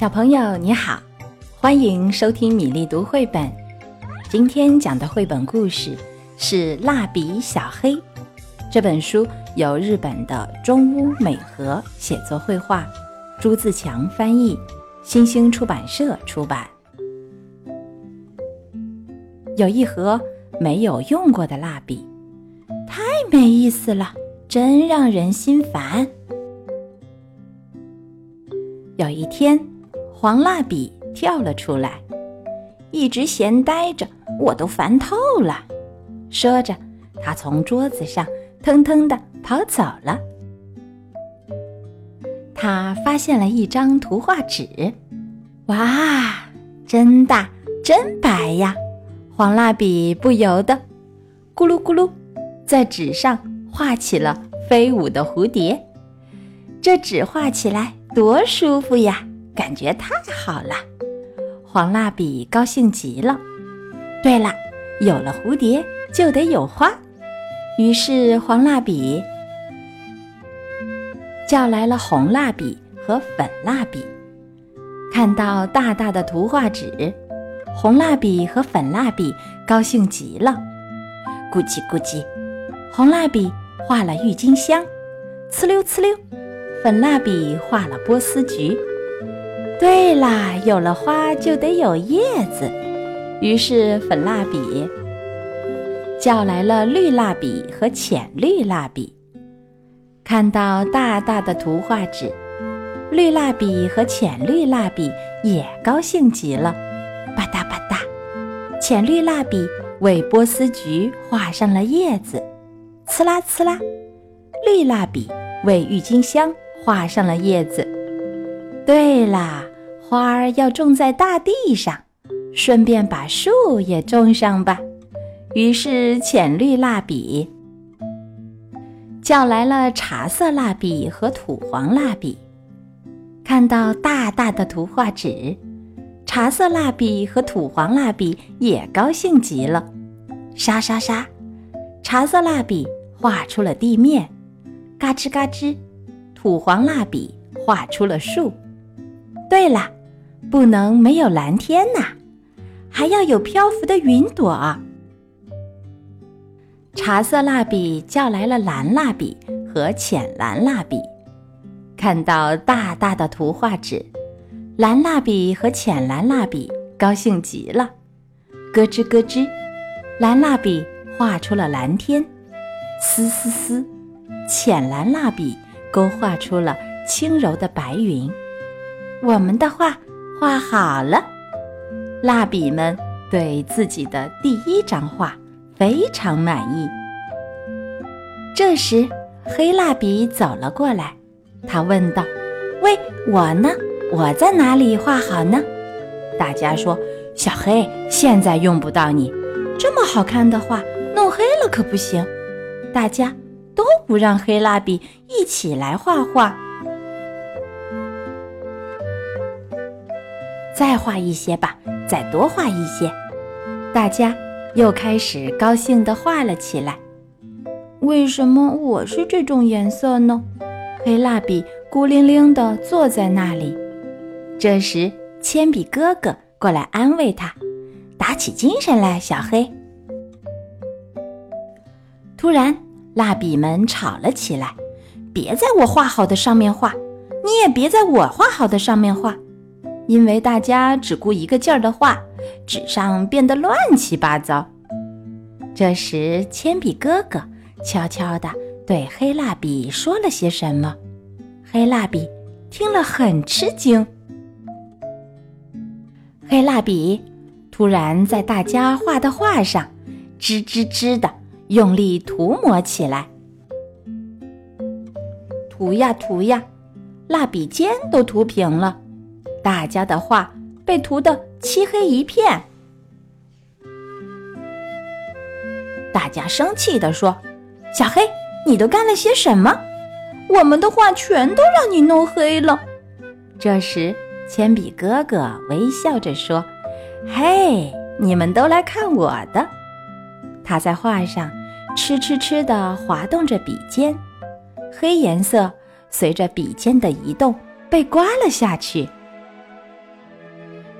小朋友你好，欢迎收听米粒读绘本。今天讲的绘本故事是《蜡笔小黑》。这本书由日本的中屋美和写作绘画，朱自强翻译，新兴出版社出版。有一盒没有用过的蜡笔，太没意思了，真让人心烦。有一天，黄蜡笔跳了出来，一直闲呆着，我都烦透了。说着，他从桌子上腾腾的跑走了。他发现了一张图画纸，哇，真大，真白呀！黄蜡笔不由得咕噜咕噜，在纸上画起了飞舞的蝴蝶。这纸画起来。多舒服呀，感觉太好了！黄蜡笔高兴极了。对了，有了蝴蝶就得有花，于是黄蜡笔叫来了红蜡笔和粉蜡笔。看到大大的图画纸，红蜡笔和粉蜡笔高兴极了。咕叽咕叽，红蜡笔画了郁金香，呲溜呲溜。粉蜡笔画了波斯菊。对啦，有了花就得有叶子，于是粉蜡笔叫来了绿蜡笔和浅绿蜡笔。看到大大的图画纸，绿蜡笔和浅绿蜡笔也高兴极了。吧嗒吧嗒，浅绿蜡笔为波斯菊画上了叶子。呲啦呲啦，绿蜡笔为郁金香。画上了叶子。对啦，花儿要种在大地上，顺便把树也种上吧。于是浅绿蜡笔叫来了茶色蜡笔和土黄蜡笔。看到大大的图画纸，茶色蜡笔和土黄蜡笔也高兴极了。沙沙沙，茶色蜡笔画出了地面，嘎吱嘎吱。土黄蜡笔画出了树。对了，不能没有蓝天呐，还要有漂浮的云朵。茶色蜡笔叫来了蓝蜡笔和浅蓝蜡笔，看到大大的图画纸，蓝蜡笔和浅蓝蜡笔高兴极了。咯吱咯吱，蓝蜡笔画出了蓝天。嘶嘶嘶，浅蓝蜡笔。勾画出了轻柔的白云，我们的画画好了。蜡笔们对自己的第一张画非常满意。这时，黑蜡笔走了过来，他问道：“喂，我呢？我在哪里画好呢？”大家说：“小黑，现在用不到你，这么好看的画弄黑了可不行。”大家。都不让黑蜡笔一起来画画，再画一些吧，再多画一些。大家又开始高兴地画了起来。为什么我是这种颜色呢？黑蜡笔孤零零地坐在那里。这时，铅笔哥哥过来安慰他：“打起精神来，小黑。”突然。蜡笔们吵了起来：“别在我画好的上面画，你也别在我画好的上面画，因为大家只顾一个劲儿的画，纸上变得乱七八糟。”这时，铅笔哥哥悄悄地对黑蜡笔说了些什么。黑蜡笔听了很吃惊。黑蜡笔突然在大家画的画上吱吱吱的。用力涂抹起来，涂呀涂呀，蜡笔尖都涂平了，大家的画被涂得漆黑一片。大家生气地说：“小黑，你都干了些什么？我们的画全都让你弄黑了。”这时，铅笔哥哥微笑着说：“嘿，你们都来看我的。”他在画上。哧哧哧地滑动着笔尖，黑颜色随着笔尖的移动被刮了下去。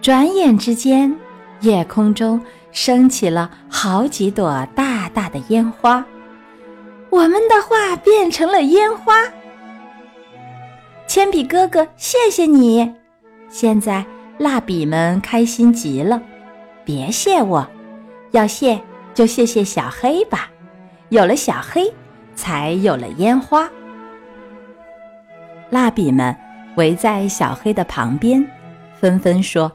转眼之间，夜空中升起了好几朵大大的烟花，我们的画变成了烟花。铅笔哥哥，谢谢你！现在蜡笔们开心极了。别谢我，要谢就谢谢小黑吧。有了小黑，才有了烟花。蜡笔们围在小黑的旁边，纷纷说。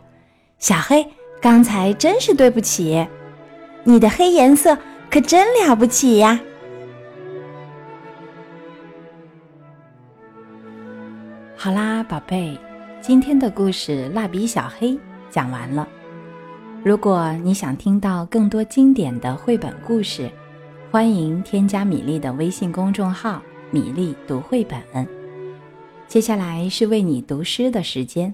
小黑，刚才真是对不起，你的黑颜色可真了不起呀！好啦，宝贝，今天的故事《蜡笔小黑》讲完了。如果你想听到更多经典的绘本故事，欢迎添加米粒的微信公众号“米粒读绘本”。接下来是为你读诗的时间。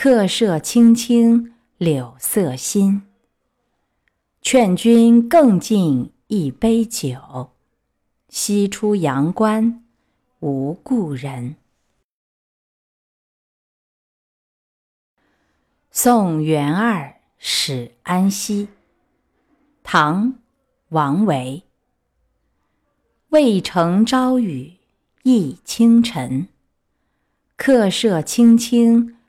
客舍青青柳色新，劝君更尽一杯酒，西出阳关无故人。送元二使安西。唐·王维。渭城朝雨浥轻尘，客舍青青。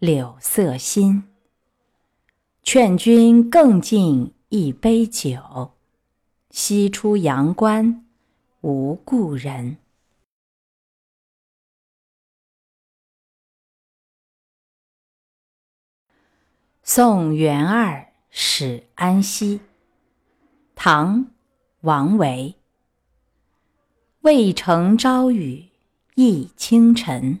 柳色新，劝君更尽一杯酒，西出阳关无故人。送元二使安西。唐·王维。渭城朝雨浥轻尘。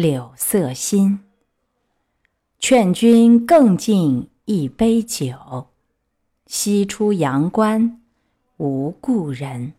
柳色新。劝君更尽一杯酒，西出阳关无故人。